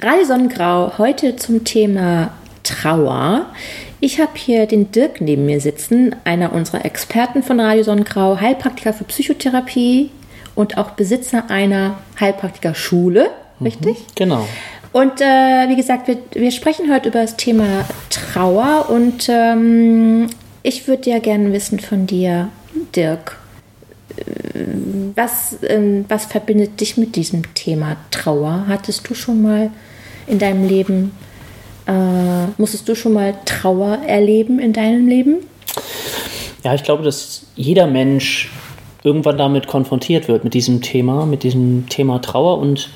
Radio Sonnengrau heute zum Thema Trauer. Ich habe hier den Dirk neben mir sitzen, einer unserer Experten von Radio Sonnengrau, Heilpraktiker für Psychotherapie und auch Besitzer einer Heilpraktikerschule, mhm, richtig? Genau. Und äh, wie gesagt, wir, wir, sprechen heute über das Thema Trauer und ähm, ich würde ja gerne wissen von dir, Dirk, was, ähm, was verbindet dich mit diesem Thema Trauer? Hattest du schon mal in deinem Leben, äh, musstest du schon mal Trauer erleben in deinem Leben? Ja, ich glaube, dass jeder Mensch irgendwann damit konfrontiert wird, mit diesem Thema, mit diesem Thema Trauer. Und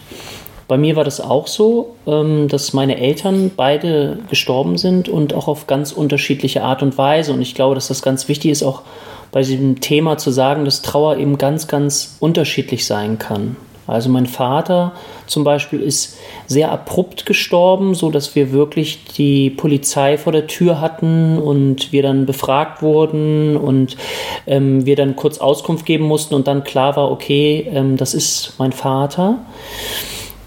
bei mir war das auch so, ähm, dass meine Eltern beide gestorben sind und auch auf ganz unterschiedliche Art und Weise. Und ich glaube, dass das ganz wichtig ist, auch bei diesem Thema zu sagen, dass Trauer eben ganz, ganz unterschiedlich sein kann. Also mein Vater zum Beispiel ist sehr abrupt gestorben, so dass wir wirklich die Polizei vor der Tür hatten und wir dann befragt wurden und ähm, wir dann kurz Auskunft geben mussten und dann klar war, okay, ähm, das ist mein Vater.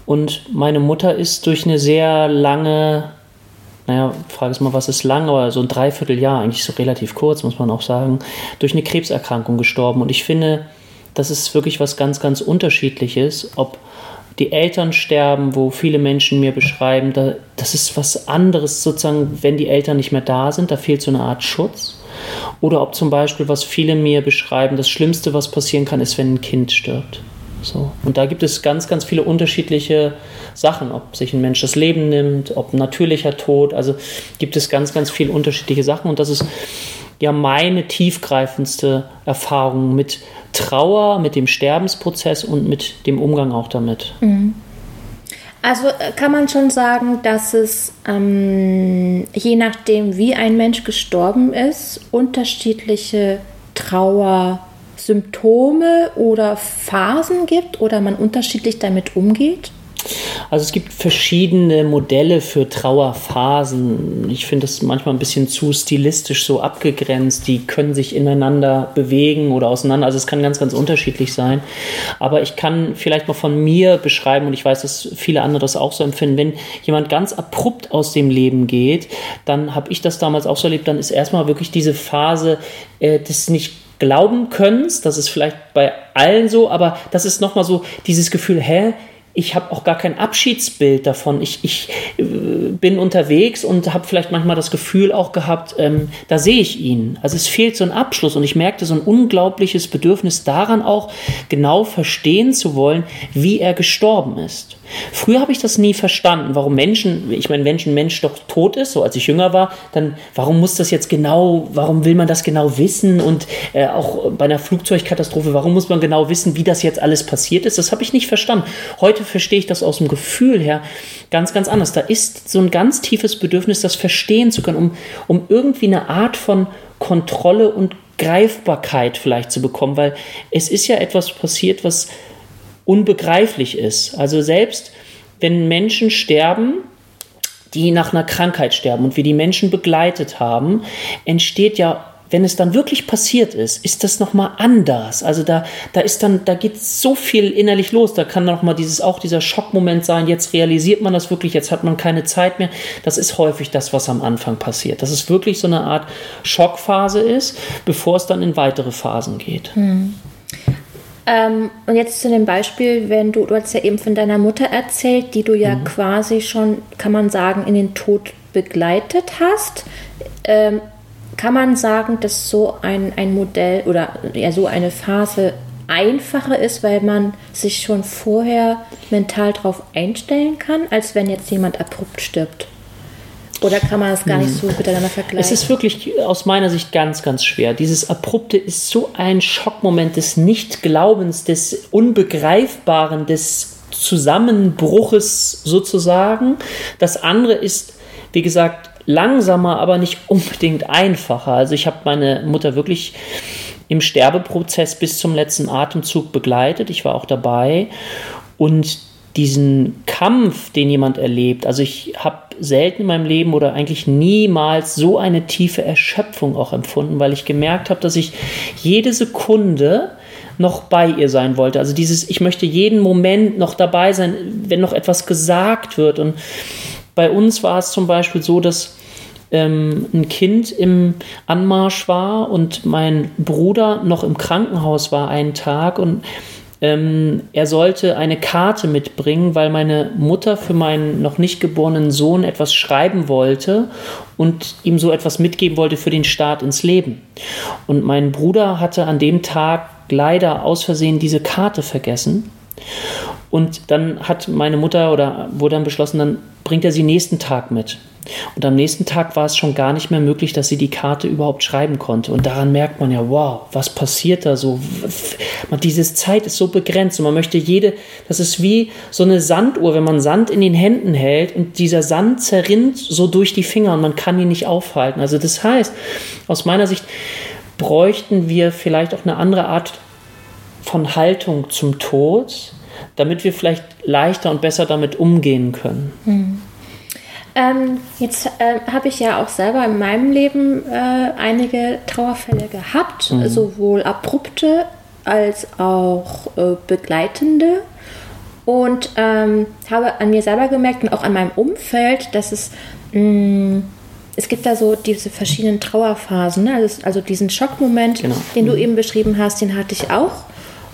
Und meine Mutter ist durch eine sehr lange naja, frage es mal, was ist lang, aber so ein Dreivierteljahr, eigentlich so relativ kurz, muss man auch sagen, durch eine Krebserkrankung gestorben. Und ich finde, das ist wirklich was ganz, ganz Unterschiedliches, ob die Eltern sterben, wo viele Menschen mir beschreiben, da, das ist was anderes sozusagen, wenn die Eltern nicht mehr da sind, da fehlt so eine Art Schutz. Oder ob zum Beispiel, was viele mir beschreiben, das Schlimmste, was passieren kann, ist, wenn ein Kind stirbt. So. Und da gibt es ganz, ganz viele unterschiedliche Sachen, ob sich ein Mensch das Leben nimmt, ob natürlicher Tod. Also gibt es ganz, ganz viele unterschiedliche Sachen. Und das ist ja meine tiefgreifendste Erfahrung mit Trauer, mit dem Sterbensprozess und mit dem Umgang auch damit. Mhm. Also äh, kann man schon sagen, dass es ähm, je nachdem, wie ein Mensch gestorben ist, unterschiedliche Trauer Symptome oder Phasen gibt oder man unterschiedlich damit umgeht? Also es gibt verschiedene Modelle für Trauerphasen. Ich finde das manchmal ein bisschen zu stilistisch so abgegrenzt. Die können sich ineinander bewegen oder auseinander. Also es kann ganz, ganz unterschiedlich sein. Aber ich kann vielleicht mal von mir beschreiben und ich weiß, dass viele andere das auch so empfinden. Wenn jemand ganz abrupt aus dem Leben geht, dann habe ich das damals auch so erlebt. Dann ist erstmal wirklich diese Phase äh, des nicht glauben können. Das ist vielleicht bei allen so, aber das ist nochmal so dieses Gefühl, hä? Ich habe auch gar kein Abschiedsbild davon. Ich, ich äh, bin unterwegs und habe vielleicht manchmal das Gefühl auch gehabt, ähm, da sehe ich ihn. Also es fehlt so ein Abschluss und ich merkte so ein unglaubliches Bedürfnis daran auch genau verstehen zu wollen, wie er gestorben ist. Früher habe ich das nie verstanden, warum Menschen, ich meine, wenn ein Mensch doch tot ist, so als ich jünger war, dann warum muss das jetzt genau, warum will man das genau wissen und äh, auch bei einer Flugzeugkatastrophe, warum muss man genau wissen, wie das jetzt alles passiert ist, das habe ich nicht verstanden. Heute verstehe ich das aus dem Gefühl her ganz, ganz anders. Da ist so ein ganz tiefes Bedürfnis, das verstehen zu können, um, um irgendwie eine Art von Kontrolle und Greifbarkeit vielleicht zu bekommen, weil es ist ja etwas passiert, was unbegreiflich ist. Also selbst wenn Menschen sterben, die nach einer Krankheit sterben und wir die Menschen begleitet haben, entsteht ja wenn es dann wirklich passiert ist, ist das nochmal anders. Also da, da ist dann, da geht so viel innerlich los. Da kann nochmal dieses, auch dieser Schockmoment sein. Jetzt realisiert man das wirklich, jetzt hat man keine Zeit mehr. Das ist häufig das, was am Anfang passiert. Dass es wirklich so eine Art Schockphase ist, bevor es dann in weitere Phasen geht. Hm. Ähm, und jetzt zu dem Beispiel, wenn du, du hast ja eben von deiner Mutter erzählt, die du ja mhm. quasi schon, kann man sagen, in den Tod begleitet hast. Ähm, kann man sagen, dass so ein, ein Modell oder ja, so eine Phase einfacher ist, weil man sich schon vorher mental darauf einstellen kann, als wenn jetzt jemand abrupt stirbt? Oder kann man das gar nicht hm. so miteinander vergleichen? Es ist wirklich aus meiner Sicht ganz, ganz schwer. Dieses Abrupte ist so ein Schockmoment des Nichtglaubens, des Unbegreifbaren, des Zusammenbruches sozusagen. Das andere ist, wie gesagt, langsamer, aber nicht unbedingt einfacher. Also ich habe meine Mutter wirklich im Sterbeprozess bis zum letzten Atemzug begleitet. Ich war auch dabei und diesen Kampf, den jemand erlebt, also ich habe selten in meinem Leben oder eigentlich niemals so eine tiefe Erschöpfung auch empfunden, weil ich gemerkt habe, dass ich jede Sekunde noch bei ihr sein wollte. Also dieses, ich möchte jeden Moment noch dabei sein, wenn noch etwas gesagt wird. Und bei uns war es zum Beispiel so, dass ähm, ein Kind im Anmarsch war und mein Bruder noch im Krankenhaus war einen Tag und ähm, er sollte eine Karte mitbringen, weil meine Mutter für meinen noch nicht geborenen Sohn etwas schreiben wollte und ihm so etwas mitgeben wollte für den Start ins Leben. Und mein Bruder hatte an dem Tag leider aus Versehen diese Karte vergessen. Und dann hat meine Mutter oder wurde dann beschlossen, dann bringt er sie nächsten Tag mit. Und am nächsten Tag war es schon gar nicht mehr möglich, dass sie die Karte überhaupt schreiben konnte. Und daran merkt man ja, wow, was passiert da so? Diese Zeit ist so begrenzt und man möchte jede, das ist wie so eine Sanduhr, wenn man Sand in den Händen hält und dieser Sand zerrinnt so durch die Finger und man kann ihn nicht aufhalten. Also das heißt, aus meiner Sicht bräuchten wir vielleicht auch eine andere Art von Haltung zum Tod, damit wir vielleicht leichter und besser damit umgehen können. Mhm. Ähm, jetzt äh, habe ich ja auch selber in meinem Leben äh, einige Trauerfälle gehabt, mhm. sowohl abrupte als auch äh, begleitende. Und ähm, habe an mir selber gemerkt und auch an meinem Umfeld, dass es, mh, mm, es gibt da so diese verschiedenen Trauerphasen. Ne? Also, also, diesen Schockmoment, genau. den du mhm. eben beschrieben hast, den hatte ich auch.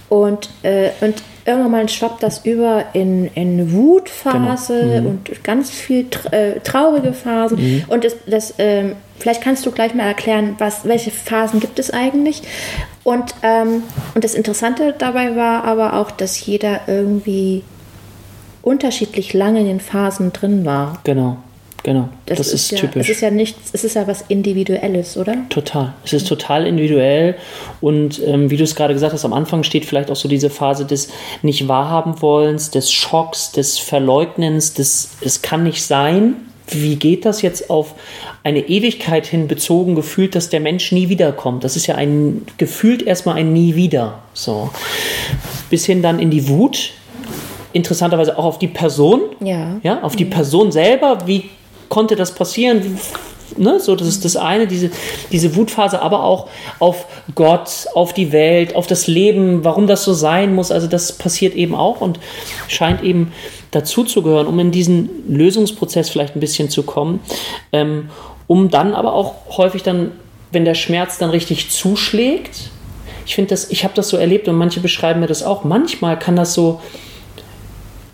Und, äh, und irgendwann schwappt das über in, in Wutphase genau. mhm. und ganz viel äh, traurige Phasen. Mhm. Und das, das ähm, vielleicht kannst du gleich mal erklären, was, welche Phasen gibt es eigentlich. Und, ähm, und das Interessante dabei war aber auch, dass jeder irgendwie unterschiedlich lange in den Phasen drin war. Genau. Genau, das, das ist, ist ja, typisch. Es ist ja nichts, es ist ja was Individuelles, oder? Total. Es ist total individuell und ähm, wie du es gerade gesagt hast, am Anfang steht vielleicht auch so diese Phase des nicht wahrhaben wollens, des Schocks, des Verleugnens, des es kann nicht sein. Wie geht das jetzt auf eine Ewigkeit hin bezogen, gefühlt, dass der Mensch nie wiederkommt? Das ist ja ein gefühlt erstmal ein Nie wieder. So. Bis hin dann in die Wut, interessanterweise auch auf die Person, ja, ja auf die Person selber, wie konnte das passieren? Ne, so, das ist das eine, diese, diese Wutphase, aber auch auf Gott, auf die Welt, auf das Leben, warum das so sein muss. Also das passiert eben auch und scheint eben dazu zu gehören, um in diesen Lösungsprozess vielleicht ein bisschen zu kommen, ähm, um dann aber auch häufig dann, wenn der Schmerz dann richtig zuschlägt, ich finde das, ich habe das so erlebt und manche beschreiben mir das auch, manchmal kann das so,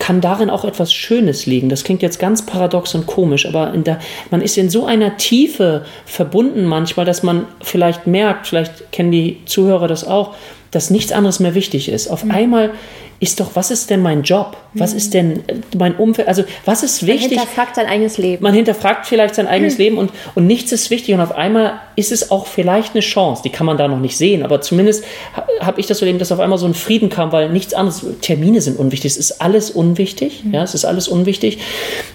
kann darin auch etwas Schönes liegen. Das klingt jetzt ganz paradox und komisch, aber der, man ist in so einer Tiefe verbunden manchmal, dass man vielleicht merkt, vielleicht kennen die Zuhörer das auch, dass nichts anderes mehr wichtig ist. Auf mhm. einmal ist doch, was ist denn mein Job? Was ist denn äh, mein Umfeld? Also, was ist wichtig? Man hinterfragt sein eigenes Leben. Man hinterfragt vielleicht sein eigenes mhm. Leben und, und nichts ist wichtig. Und auf einmal ist es auch vielleicht eine Chance. Die kann man da noch nicht sehen. Aber zumindest habe ich das so erlebt, dass auf einmal so ein Frieden kam, weil nichts anderes, Termine sind unwichtig. Es ist alles unwichtig. Mhm. Ja, es ist alles unwichtig.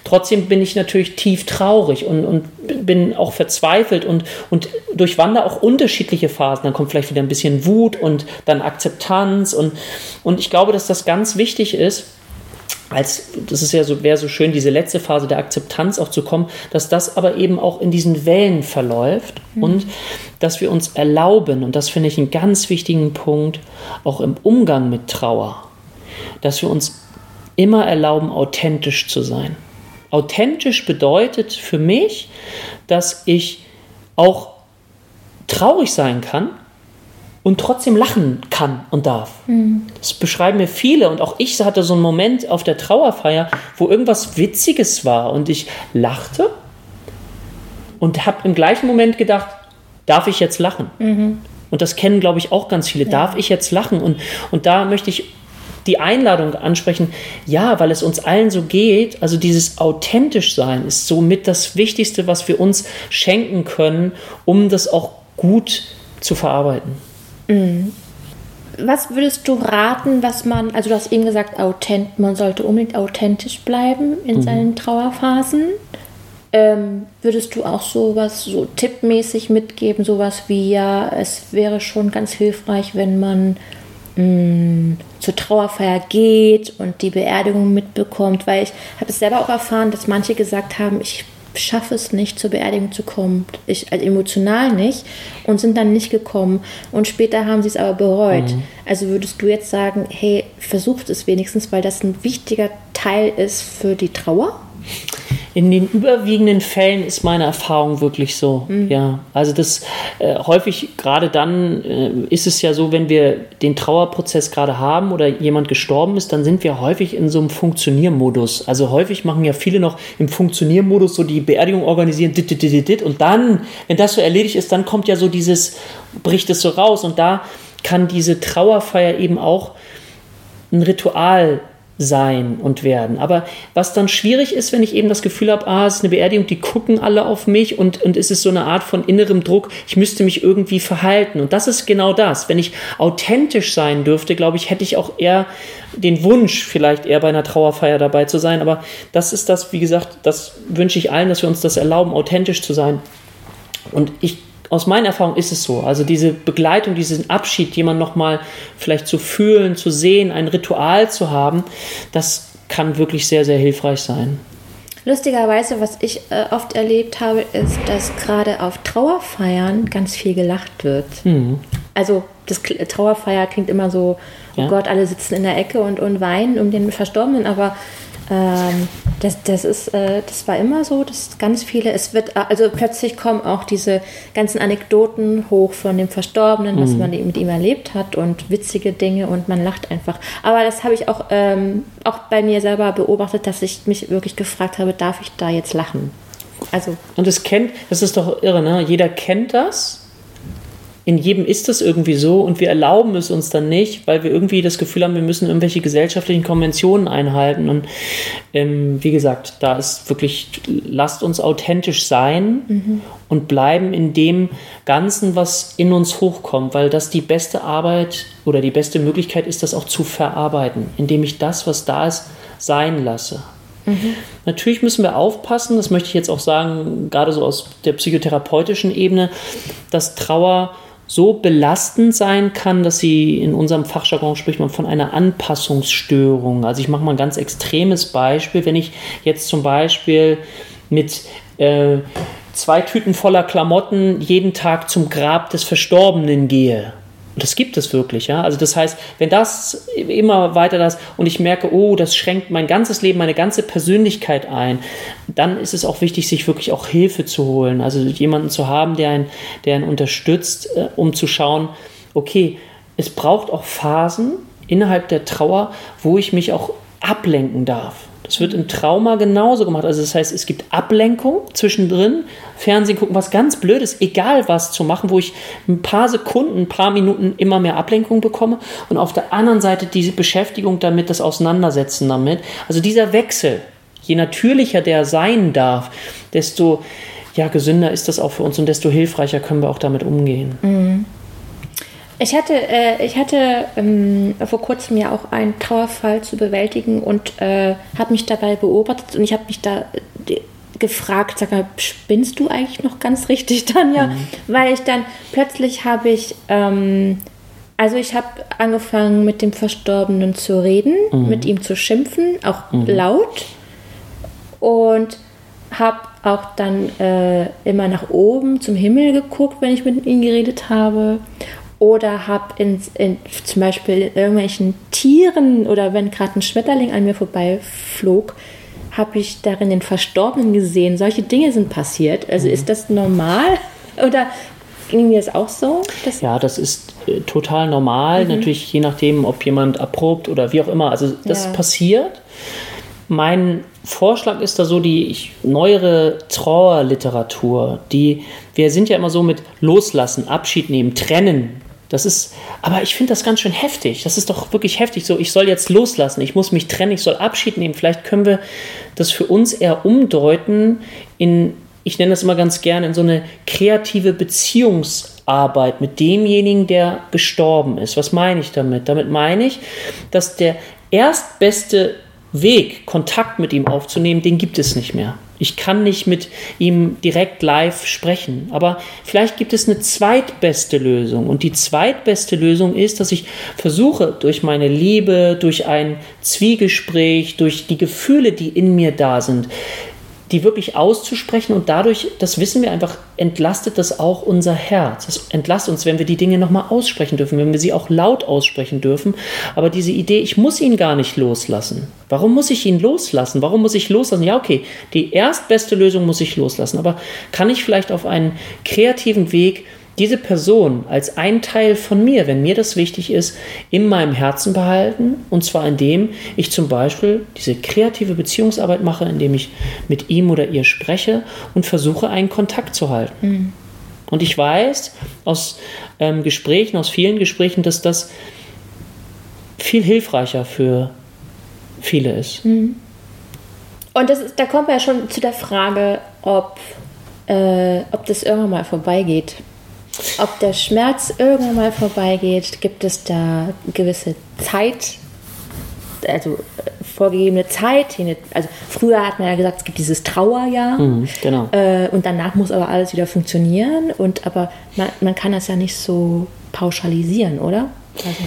Trotzdem bin ich natürlich tief traurig und, und bin auch verzweifelt und, und durchwandere auch unterschiedliche Phasen. Dann kommt vielleicht wieder ein bisschen Wut und dann Akzeptanz. Und, und ich glaube, dass das das ganz wichtig ist, als das ist ja so, wäre so schön, diese letzte Phase der Akzeptanz auch zu kommen, dass das aber eben auch in diesen Wellen verläuft mhm. und dass wir uns erlauben, und das finde ich einen ganz wichtigen Punkt, auch im Umgang mit Trauer, dass wir uns immer erlauben, authentisch zu sein. Authentisch bedeutet für mich, dass ich auch traurig sein kann, und trotzdem lachen kann und darf. Mhm. Das beschreiben mir viele und auch ich hatte so einen Moment auf der Trauerfeier, wo irgendwas Witziges war und ich lachte und habe im gleichen Moment gedacht, darf ich jetzt lachen? Mhm. Und das kennen, glaube ich, auch ganz viele. Ja. Darf ich jetzt lachen? Und, und da möchte ich die Einladung ansprechen, ja, weil es uns allen so geht, also dieses authentisch sein ist somit das Wichtigste, was wir uns schenken können, um das auch gut zu verarbeiten. Mhm. Was würdest du raten, was man, also du hast eben gesagt, authent, man sollte unbedingt authentisch bleiben in mhm. seinen Trauerphasen. Ähm, würdest du auch sowas so tippmäßig mitgeben, sowas wie ja, es wäre schon ganz hilfreich, wenn man mh, mm, zur Trauerfeier geht und die Beerdigung mitbekommt, weil ich habe es selber auch erfahren, dass manche gesagt haben, ich schaffe es nicht, zur Beerdigung zu kommen. Ich also emotional nicht und sind dann nicht gekommen. Und später haben sie es aber bereut. Mhm. Also würdest du jetzt sagen, hey, versucht es wenigstens, weil das ein wichtiger Teil ist für die Trauer? In den überwiegenden Fällen ist meine Erfahrung wirklich so. Mhm. Ja, also das äh, häufig gerade dann äh, ist es ja so, wenn wir den Trauerprozess gerade haben oder jemand gestorben ist, dann sind wir häufig in so einem Funktioniermodus. Also häufig machen ja viele noch im Funktioniermodus so die Beerdigung organisieren dit, dit, dit, dit, und dann, wenn das so erledigt ist, dann kommt ja so dieses bricht es so raus und da kann diese Trauerfeier eben auch ein Ritual sein und werden. Aber was dann schwierig ist, wenn ich eben das Gefühl habe, ah, es ist eine Beerdigung, die gucken alle auf mich und, und es ist so eine Art von innerem Druck, ich müsste mich irgendwie verhalten. Und das ist genau das. Wenn ich authentisch sein dürfte, glaube ich, hätte ich auch eher den Wunsch, vielleicht eher bei einer Trauerfeier dabei zu sein. Aber das ist das, wie gesagt, das wünsche ich allen, dass wir uns das erlauben, authentisch zu sein. Und ich aus meiner Erfahrung ist es so. Also diese Begleitung, diesen Abschied, jemand nochmal vielleicht zu fühlen, zu sehen, ein Ritual zu haben, das kann wirklich sehr, sehr hilfreich sein. Lustigerweise, was ich äh, oft erlebt habe, ist, dass gerade auf Trauerfeiern ganz viel gelacht wird. Mhm. Also das Trauerfeier klingt immer so, oh ja. Gott, alle sitzen in der Ecke und, und weinen um den Verstorbenen, aber ähm, das, das, ist, äh, das war immer so, dass ganz viele, es wird, also plötzlich kommen auch diese ganzen Anekdoten hoch von dem Verstorbenen, was mhm. man mit ihm erlebt hat und witzige Dinge und man lacht einfach. Aber das habe ich auch, ähm, auch bei mir selber beobachtet, dass ich mich wirklich gefragt habe, darf ich da jetzt lachen? Also. Und es kennt, das ist doch irre, ne? Jeder kennt das in jedem ist das irgendwie so und wir erlauben es uns dann nicht, weil wir irgendwie das Gefühl haben, wir müssen irgendwelche gesellschaftlichen Konventionen einhalten. Und ähm, wie gesagt, da ist wirklich, lasst uns authentisch sein mhm. und bleiben in dem Ganzen, was in uns hochkommt, weil das die beste Arbeit oder die beste Möglichkeit ist, das auch zu verarbeiten, indem ich das, was da ist, sein lasse. Mhm. Natürlich müssen wir aufpassen, das möchte ich jetzt auch sagen, gerade so aus der psychotherapeutischen Ebene, dass Trauer so belastend sein kann, dass sie in unserem Fachjargon spricht man von einer Anpassungsstörung. Also ich mache mal ein ganz extremes Beispiel. Wenn ich jetzt zum Beispiel mit äh, zwei Tüten voller Klamotten jeden Tag zum Grab des Verstorbenen gehe, und das gibt es wirklich, ja. Also das heißt, wenn das immer weiter das und ich merke, oh, das schränkt mein ganzes Leben, meine ganze Persönlichkeit ein, dann ist es auch wichtig, sich wirklich auch Hilfe zu holen. Also jemanden zu haben, der einen, der einen unterstützt, äh, um zu schauen, okay, es braucht auch Phasen innerhalb der Trauer, wo ich mich auch ablenken darf. Das wird im Trauma genauso gemacht. Also das heißt, es gibt Ablenkung zwischendrin, Fernsehen gucken, was ganz Blödes, egal was zu machen, wo ich ein paar Sekunden, ein paar Minuten immer mehr Ablenkung bekomme und auf der anderen Seite diese Beschäftigung damit, das Auseinandersetzen damit. Also dieser Wechsel, je natürlicher der sein darf, desto ja, gesünder ist das auch für uns und desto hilfreicher können wir auch damit umgehen. Mhm. Ich hatte, äh, ich hatte ähm, vor kurzem ja auch einen Trauerfall zu bewältigen und äh, habe mich dabei beobachtet und ich habe mich da äh, gefragt, sag mal, spinnst du eigentlich noch ganz richtig, Tanja? Mhm. Weil ich dann plötzlich habe ich, ähm, also ich habe angefangen mit dem Verstorbenen zu reden, mhm. mit ihm zu schimpfen, auch mhm. laut und habe auch dann äh, immer nach oben zum Himmel geguckt, wenn ich mit ihm geredet habe oder habe in, zum Beispiel in irgendwelchen Tieren oder wenn gerade ein Schmetterling an mir vorbeiflog, habe ich darin den Verstorbenen gesehen. Solche Dinge sind passiert. Also mhm. ist das normal oder ging mir das auch so? ja, das ist äh, total normal. Mhm. Natürlich je nachdem, ob jemand erprobt oder wie auch immer. Also das ja. passiert. Mein Vorschlag ist da so die ich, neuere Trauerliteratur, die wir sind ja immer so mit Loslassen, Abschied nehmen, Trennen das ist, aber ich finde das ganz schön heftig. Das ist doch wirklich heftig. So, ich soll jetzt loslassen, ich muss mich trennen, ich soll Abschied nehmen. Vielleicht können wir das für uns eher umdeuten in, ich nenne das immer ganz gerne, in so eine kreative Beziehungsarbeit mit demjenigen, der gestorben ist. Was meine ich damit? Damit meine ich, dass der erstbeste Weg, Kontakt mit ihm aufzunehmen, den gibt es nicht mehr. Ich kann nicht mit ihm direkt live sprechen. Aber vielleicht gibt es eine zweitbeste Lösung. Und die zweitbeste Lösung ist, dass ich versuche, durch meine Liebe, durch ein Zwiegespräch, durch die Gefühle, die in mir da sind, die wirklich auszusprechen und dadurch, das wissen wir einfach, entlastet das auch unser Herz. Es entlastet uns, wenn wir die Dinge nochmal aussprechen dürfen, wenn wir sie auch laut aussprechen dürfen. Aber diese Idee, ich muss ihn gar nicht loslassen. Warum muss ich ihn loslassen? Warum muss ich loslassen? Ja, okay, die erstbeste Lösung muss ich loslassen. Aber kann ich vielleicht auf einen kreativen Weg diese Person als ein Teil von mir, wenn mir das wichtig ist, in meinem Herzen behalten. Und zwar indem ich zum Beispiel diese kreative Beziehungsarbeit mache, indem ich mit ihm oder ihr spreche und versuche, einen Kontakt zu halten. Mhm. Und ich weiß aus ähm, Gesprächen, aus vielen Gesprächen, dass das viel hilfreicher für viele ist. Mhm. Und das ist, da kommt man ja schon zu der Frage, ob, äh, ob das irgendwann mal vorbeigeht. Ob der Schmerz irgendwann mal vorbeigeht, gibt es da gewisse Zeit, also äh, vorgegebene Zeit. Also früher hat man ja gesagt, es gibt dieses Trauerjahr. Mhm, genau. Äh, und danach muss aber alles wieder funktionieren. Und aber man, man kann das ja nicht so pauschalisieren, oder? Also,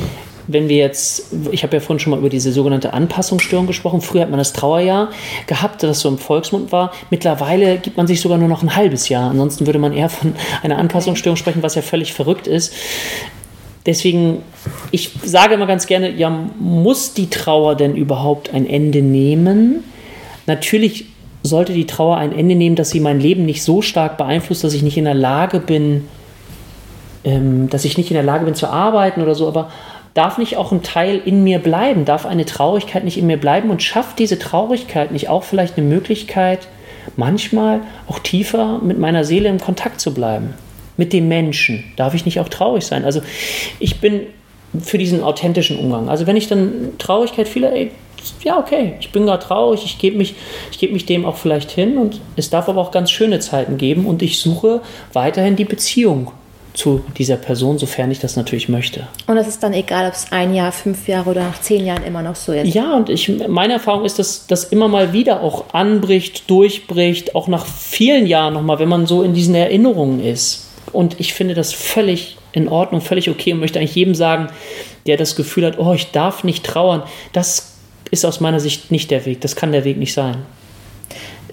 wenn wir jetzt, ich habe ja vorhin schon mal über diese sogenannte Anpassungsstörung gesprochen. Früher hat man das Trauerjahr gehabt, das so im Volksmund war. Mittlerweile gibt man sich sogar nur noch ein halbes Jahr. Ansonsten würde man eher von einer Anpassungsstörung sprechen, was ja völlig verrückt ist. Deswegen, ich sage immer ganz gerne, ja, muss die Trauer denn überhaupt ein Ende nehmen? Natürlich sollte die Trauer ein Ende nehmen, dass sie mein Leben nicht so stark beeinflusst, dass ich nicht in der Lage bin, ähm, dass ich nicht in der Lage bin zu arbeiten oder so, aber darf nicht auch ein Teil in mir bleiben? Darf eine Traurigkeit nicht in mir bleiben? Und schafft diese Traurigkeit nicht auch vielleicht eine Möglichkeit, manchmal auch tiefer mit meiner Seele in Kontakt zu bleiben? Mit dem Menschen. Darf ich nicht auch traurig sein? Also ich bin für diesen authentischen Umgang. Also wenn ich dann Traurigkeit fühle, ey, ja, okay, ich bin gerade traurig, ich gebe mich, geb mich dem auch vielleicht hin und es darf aber auch ganz schöne Zeiten geben und ich suche weiterhin die Beziehung zu dieser Person, sofern ich das natürlich möchte. Und es ist dann egal, ob es ein Jahr, fünf Jahre oder nach zehn Jahren immer noch so ist. Ja, und ich, meine Erfahrung ist, dass das immer mal wieder auch anbricht, durchbricht, auch nach vielen Jahren nochmal, wenn man so in diesen Erinnerungen ist. Und ich finde das völlig in Ordnung, völlig okay und möchte eigentlich jedem sagen, der das Gefühl hat, oh, ich darf nicht trauern, das ist aus meiner Sicht nicht der Weg. Das kann der Weg nicht sein.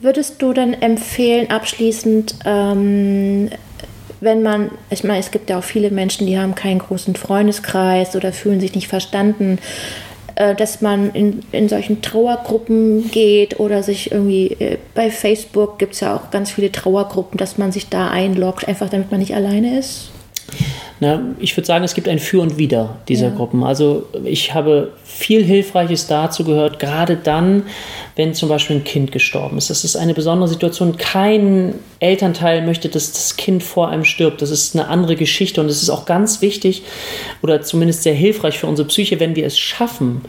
Würdest du denn empfehlen, abschließend, ähm, wenn man, ich meine, es gibt ja auch viele Menschen, die haben keinen großen Freundeskreis oder fühlen sich nicht verstanden, äh, dass man in, in solchen Trauergruppen geht oder sich irgendwie äh, bei Facebook gibt es ja auch ganz viele Trauergruppen, dass man sich da einloggt, einfach damit man nicht alleine ist? Na, ich würde sagen, es gibt ein Für und Wider dieser ja. Gruppen. Also ich habe viel Hilfreiches dazu gehört, gerade dann, wenn zum Beispiel ein Kind gestorben ist. Das ist eine besondere Situation. Kein Elternteil möchte, dass das Kind vor einem stirbt. Das ist eine andere Geschichte und es ist auch ganz wichtig oder zumindest sehr hilfreich für unsere Psyche, wenn wir es schaffen,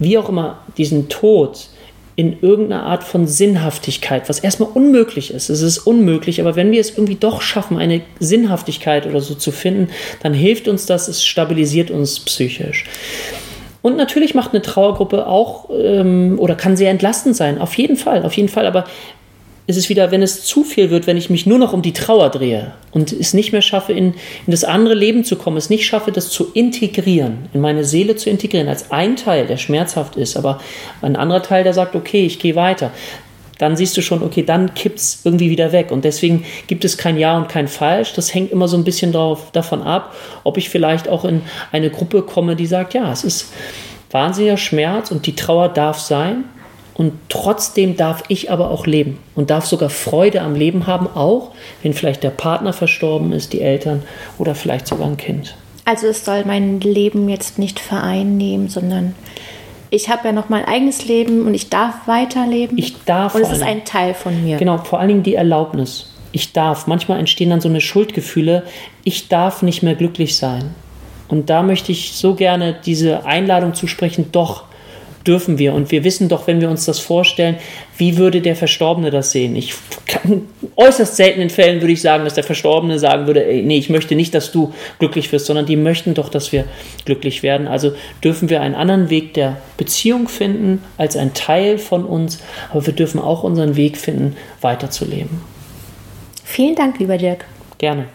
wie auch immer diesen Tod in irgendeiner Art von Sinnhaftigkeit, was erstmal unmöglich ist. Es ist unmöglich, aber wenn wir es irgendwie doch schaffen, eine Sinnhaftigkeit oder so zu finden, dann hilft uns das, es stabilisiert uns psychisch. Und natürlich macht eine Trauergruppe auch ähm, oder kann sehr entlastend sein, auf jeden Fall, auf jeden Fall. Aber ist es wieder, wenn es zu viel wird, wenn ich mich nur noch um die Trauer drehe und es nicht mehr schaffe, in, in das andere Leben zu kommen, es nicht schaffe, das zu integrieren, in meine Seele zu integrieren, als ein Teil, der schmerzhaft ist, aber ein anderer Teil, der sagt, okay, ich gehe weiter, dann siehst du schon, okay, dann kippt es irgendwie wieder weg. Und deswegen gibt es kein Ja und kein Falsch. Das hängt immer so ein bisschen drauf, davon ab, ob ich vielleicht auch in eine Gruppe komme, die sagt, ja, es ist wahnsinniger Schmerz und die Trauer darf sein. Und trotzdem darf ich aber auch leben und darf sogar Freude am Leben haben, auch wenn vielleicht der Partner verstorben ist, die Eltern oder vielleicht sogar ein Kind. Also es soll mein Leben jetzt nicht vereinnehmen, sondern ich habe ja noch mein eigenes Leben und ich darf weiterleben. Ich darf. Und es ist ein Teil von mir. Genau, vor allen Dingen die Erlaubnis. Ich darf. Manchmal entstehen dann so eine Schuldgefühle. Ich darf nicht mehr glücklich sein. Und da möchte ich so gerne diese Einladung zu sprechen, doch dürfen wir. Und wir wissen doch, wenn wir uns das vorstellen, wie würde der Verstorbene das sehen? Ich kann, äußerst seltenen Fällen würde ich sagen, dass der Verstorbene sagen würde, ey, nee, ich möchte nicht, dass du glücklich wirst, sondern die möchten doch, dass wir glücklich werden. Also dürfen wir einen anderen Weg der Beziehung finden als ein Teil von uns, aber wir dürfen auch unseren Weg finden, weiterzuleben. Vielen Dank, lieber Dirk. Gerne.